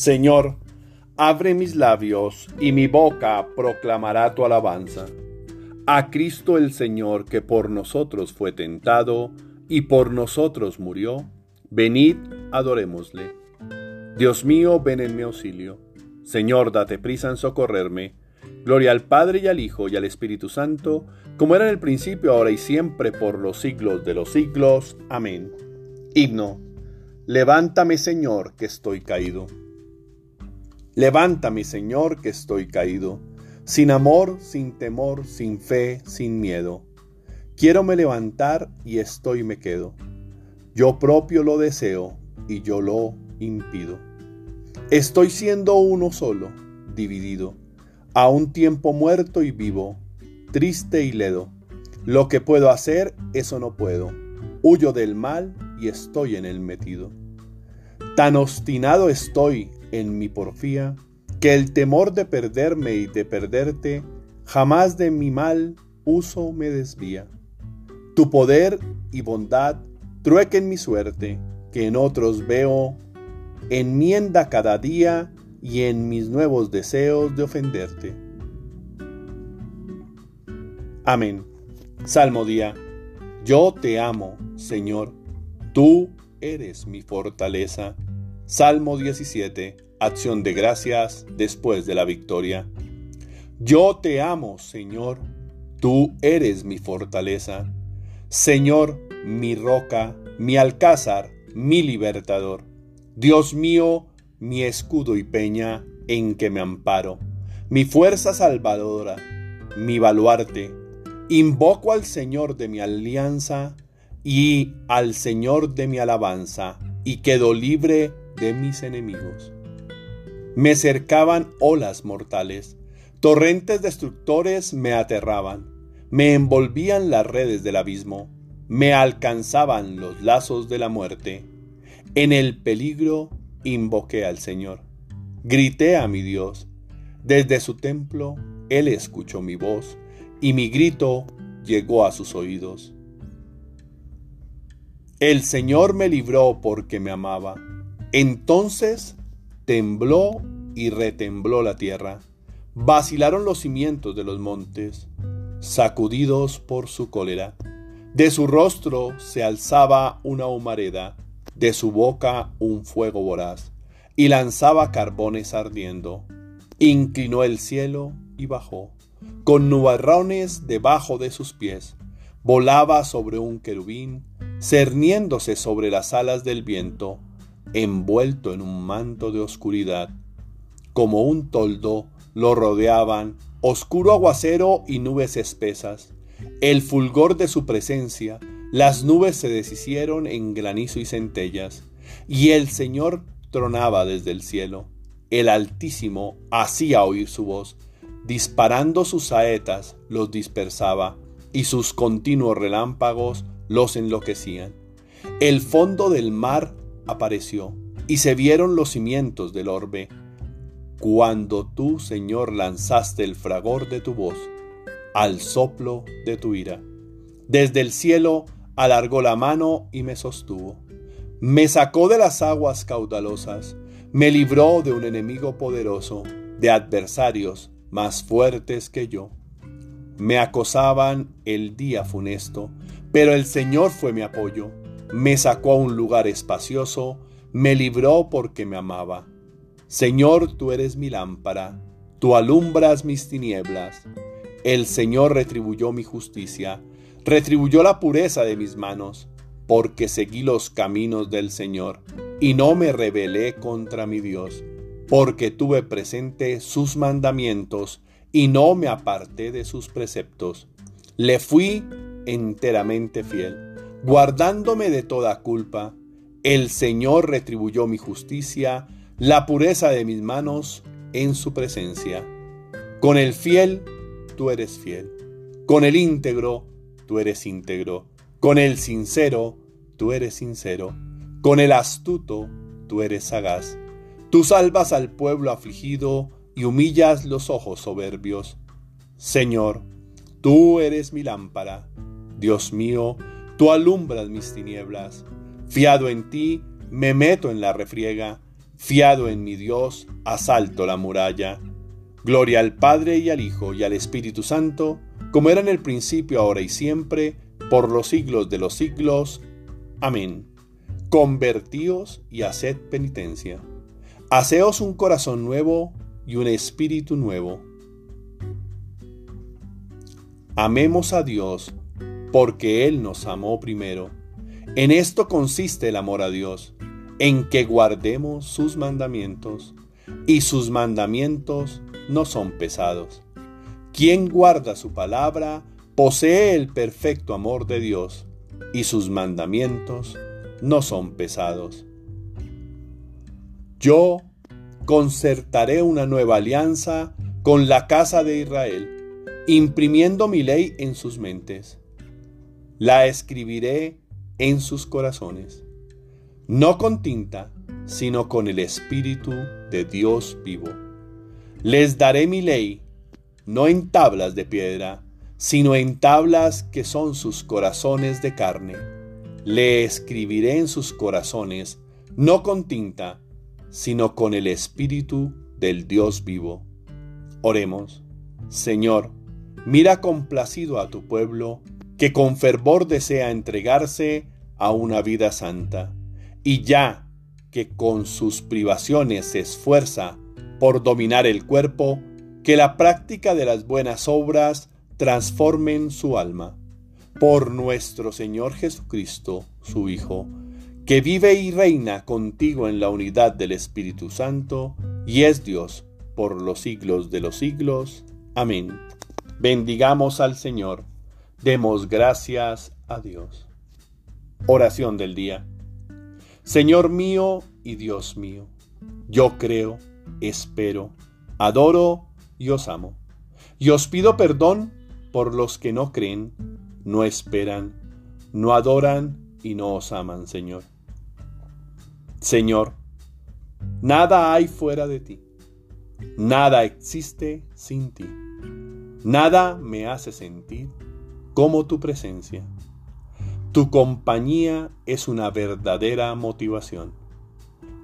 Señor, abre mis labios y mi boca proclamará tu alabanza. A Cristo el Señor que por nosotros fue tentado y por nosotros murió, venid, adorémosle. Dios mío, ven en mi auxilio. Señor, date prisa en socorrerme. Gloria al Padre y al Hijo y al Espíritu Santo, como era en el principio, ahora y siempre, por los siglos de los siglos. Amén. Himno. Levántame, Señor, que estoy caído. Levántame, Señor, que estoy caído, sin amor, sin temor, sin fe, sin miedo. Quiero me levantar y estoy me quedo. Yo propio lo deseo y yo lo impido. Estoy siendo uno solo, dividido, a un tiempo muerto y vivo, triste y ledo. Lo que puedo hacer, eso no puedo. Huyo del mal y estoy en el metido. Tan obstinado estoy en mi porfía, que el temor de perderme y de perderte jamás de mi mal uso me desvía. Tu poder y bondad truequen mi suerte, que en otros veo, enmienda cada día y en mis nuevos deseos de ofenderte. Amén. Salmo día. Yo te amo, Señor. Tú eres mi fortaleza. Salmo 17. Acción de gracias después de la victoria. Yo te amo, Señor. Tú eres mi fortaleza. Señor, mi roca, mi alcázar, mi libertador. Dios mío, mi escudo y peña en que me amparo. Mi fuerza salvadora, mi baluarte. Invoco al Señor de mi alianza y al Señor de mi alabanza, y quedo libre de mis enemigos. Me cercaban olas mortales, torrentes destructores me aterraban, me envolvían las redes del abismo, me alcanzaban los lazos de la muerte. En el peligro invoqué al Señor, grité a mi Dios. Desde su templo Él escuchó mi voz y mi grito llegó a sus oídos. El Señor me libró porque me amaba entonces tembló y retembló la tierra. Vacilaron los cimientos de los montes, sacudidos por su cólera. De su rostro se alzaba una humareda, de su boca un fuego voraz, y lanzaba carbones ardiendo. Inclinó el cielo y bajó, con nubarrones debajo de sus pies. Volaba sobre un querubín, cerniéndose sobre las alas del viento envuelto en un manto de oscuridad. Como un toldo lo rodeaban oscuro aguacero y nubes espesas. El fulgor de su presencia, las nubes se deshicieron en granizo y centellas, y el Señor tronaba desde el cielo. El Altísimo hacía oír su voz, disparando sus saetas los dispersaba, y sus continuos relámpagos los enloquecían. El fondo del mar apareció, y se vieron los cimientos del orbe, cuando tú, Señor, lanzaste el fragor de tu voz al soplo de tu ira. Desde el cielo alargó la mano y me sostuvo. Me sacó de las aguas caudalosas, me libró de un enemigo poderoso, de adversarios más fuertes que yo. Me acosaban el día funesto, pero el Señor fue mi apoyo me sacó a un lugar espacioso, me libró porque me amaba. Señor, tú eres mi lámpara, tú alumbras mis tinieblas. El Señor retribuyó mi justicia, retribuyó la pureza de mis manos, porque seguí los caminos del Señor y no me rebelé contra mi Dios, porque tuve presente sus mandamientos y no me aparté de sus preceptos. Le fui enteramente fiel guardándome de toda culpa. El Señor retribuyó mi justicia, la pureza de mis manos en su presencia. Con el fiel, tú eres fiel. Con el íntegro, tú eres íntegro. Con el sincero, tú eres sincero. Con el astuto, tú eres sagaz. Tú salvas al pueblo afligido y humillas los ojos soberbios. Señor, tú eres mi lámpara Dios mío, tú alumbras mis tinieblas. Fiado en ti, me meto en la refriega. Fiado en mi Dios, asalto la muralla. Gloria al Padre y al Hijo y al Espíritu Santo, como era en el principio, ahora y siempre, por los siglos de los siglos. Amén. Convertíos y haced penitencia. Haceos un corazón nuevo y un espíritu nuevo. Amemos a Dios porque Él nos amó primero. En esto consiste el amor a Dios, en que guardemos sus mandamientos, y sus mandamientos no son pesados. Quien guarda su palabra posee el perfecto amor de Dios, y sus mandamientos no son pesados. Yo concertaré una nueva alianza con la casa de Israel, imprimiendo mi ley en sus mentes la escribiré en sus corazones, no con tinta, sino con el Espíritu de Dios vivo. Les daré mi ley, no en tablas de piedra, sino en tablas que son sus corazones de carne. Le escribiré en sus corazones, no con tinta, sino con el Espíritu del Dios vivo. Oremos, Señor, mira complacido a tu pueblo, que con fervor desea entregarse a una vida santa, y ya que con sus privaciones se esfuerza por dominar el cuerpo, que la práctica de las buenas obras transformen su alma. Por nuestro Señor Jesucristo, su Hijo, que vive y reina contigo en la unidad del Espíritu Santo, y es Dios por los siglos de los siglos. Amén. Bendigamos al Señor. Demos gracias a Dios. Oración del día. Señor mío y Dios mío, yo creo, espero, adoro y os amo. Y os pido perdón por los que no creen, no esperan, no adoran y no os aman, Señor. Señor, nada hay fuera de ti, nada existe sin ti, nada me hace sentir como tu presencia. Tu compañía es una verdadera motivación,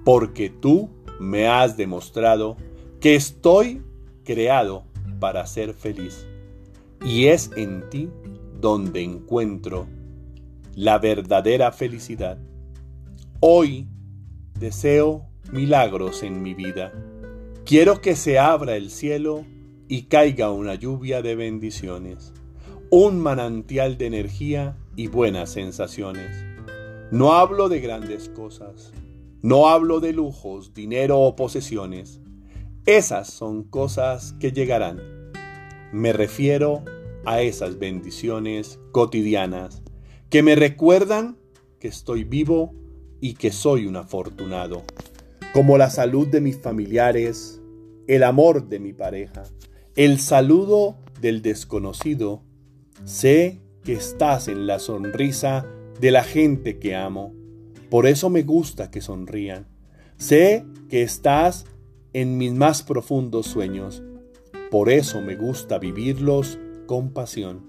porque tú me has demostrado que estoy creado para ser feliz, y es en ti donde encuentro la verdadera felicidad. Hoy deseo milagros en mi vida. Quiero que se abra el cielo y caiga una lluvia de bendiciones un manantial de energía y buenas sensaciones. No hablo de grandes cosas, no hablo de lujos, dinero o posesiones. Esas son cosas que llegarán. Me refiero a esas bendiciones cotidianas que me recuerdan que estoy vivo y que soy un afortunado, como la salud de mis familiares, el amor de mi pareja, el saludo del desconocido Sé que estás en la sonrisa de la gente que amo. Por eso me gusta que sonrían. Sé que estás en mis más profundos sueños. Por eso me gusta vivirlos con pasión.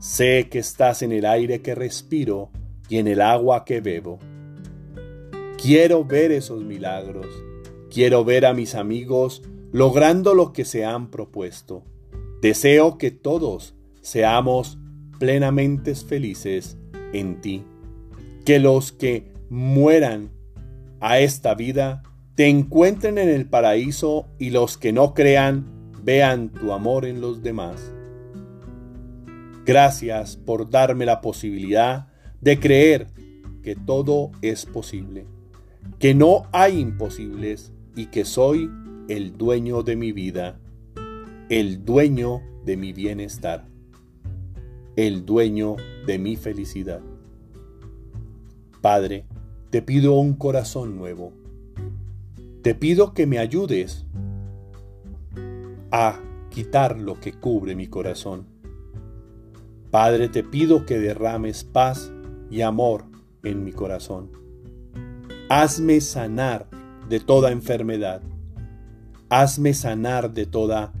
Sé que estás en el aire que respiro y en el agua que bebo. Quiero ver esos milagros. Quiero ver a mis amigos logrando lo que se han propuesto. Deseo que todos seamos plenamente felices en ti. Que los que mueran a esta vida te encuentren en el paraíso y los que no crean vean tu amor en los demás. Gracias por darme la posibilidad de creer que todo es posible, que no hay imposibles y que soy el dueño de mi vida, el dueño de mi bienestar el dueño de mi felicidad. Padre, te pido un corazón nuevo. Te pido que me ayudes a quitar lo que cubre mi corazón. Padre, te pido que derrames paz y amor en mi corazón. Hazme sanar de toda enfermedad. Hazme sanar de toda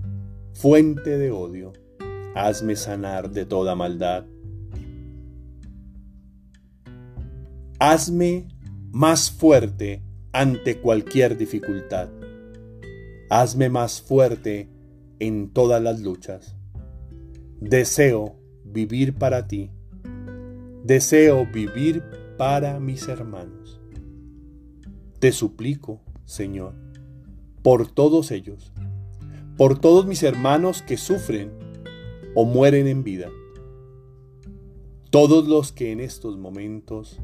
fuente de odio hazme sanar de toda maldad. hazme más fuerte ante cualquier dificultad. Hazme más fuerte en todas las luchas. Deseo vivir para ti. Deseo vivir para mis hermanos. Te suplico, Señor, por todos ellos, por todos mis hermanos que sufren o mueren en vida, todos los que en estos momentos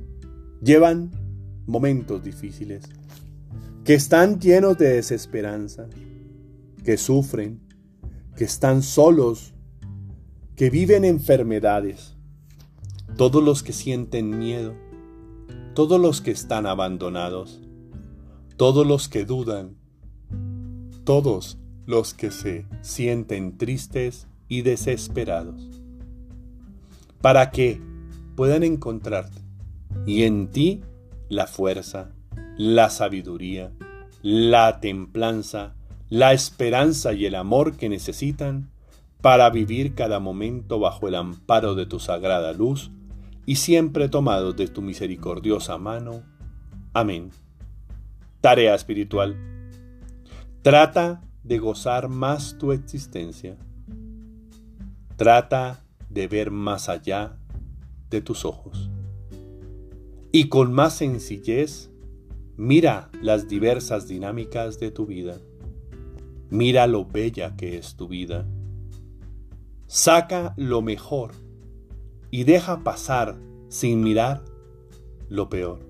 llevan momentos difíciles, que están llenos de desesperanza, que sufren, que están solos, que viven enfermedades, todos los que sienten miedo, todos los que están abandonados, todos los que dudan, todos los que se sienten tristes y desesperados, para que puedan encontrarte y en ti la fuerza, la sabiduría, la templanza, la esperanza y el amor que necesitan para vivir cada momento bajo el amparo de tu sagrada luz y siempre tomados de tu misericordiosa mano. Amén. Tarea espiritual. Trata de gozar más tu existencia. Trata de ver más allá de tus ojos. Y con más sencillez, mira las diversas dinámicas de tu vida. Mira lo bella que es tu vida. Saca lo mejor y deja pasar sin mirar lo peor.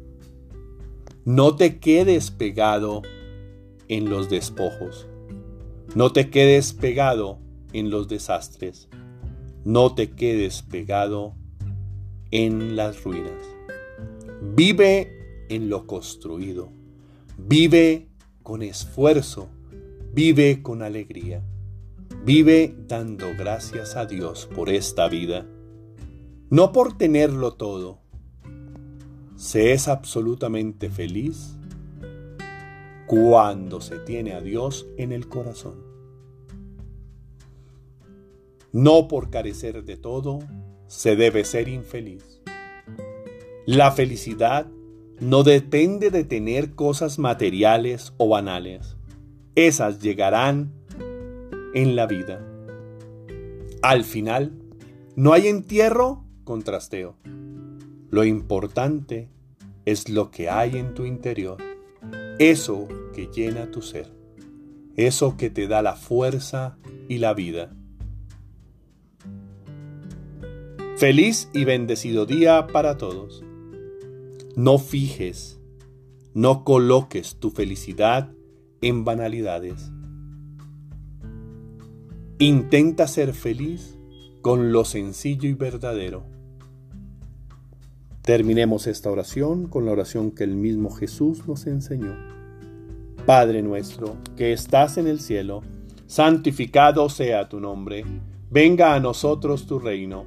No te quedes pegado en los despojos. No te quedes pegado en los desastres. No te quedes pegado en las ruinas. Vive en lo construido. Vive con esfuerzo Vive con alegría. Vive dando gracias a Dios por esta vida. No por tenerlo todo. Se es absolutamente feliz cuando se tiene a Dios en el corazón. No por carecer de todo se debe ser infeliz. La felicidad no depende de tener cosas materiales o banales esas llegarán en la vida. Al final, no hay entierro con trasteo. Lo importante es lo que hay en tu interior, eso que llena tu ser, eso que te da la fuerza y la vida. Feliz y bendecido día para todos. No fijes, no coloques tu felicidad en banalidades. Intenta ser feliz con lo sencillo y verdadero. Terminemos esta oración con la oración que el mismo Jesús nos enseñó. Padre nuestro, que estás en el cielo, santificado sea tu nombre, venga a nosotros tu reino,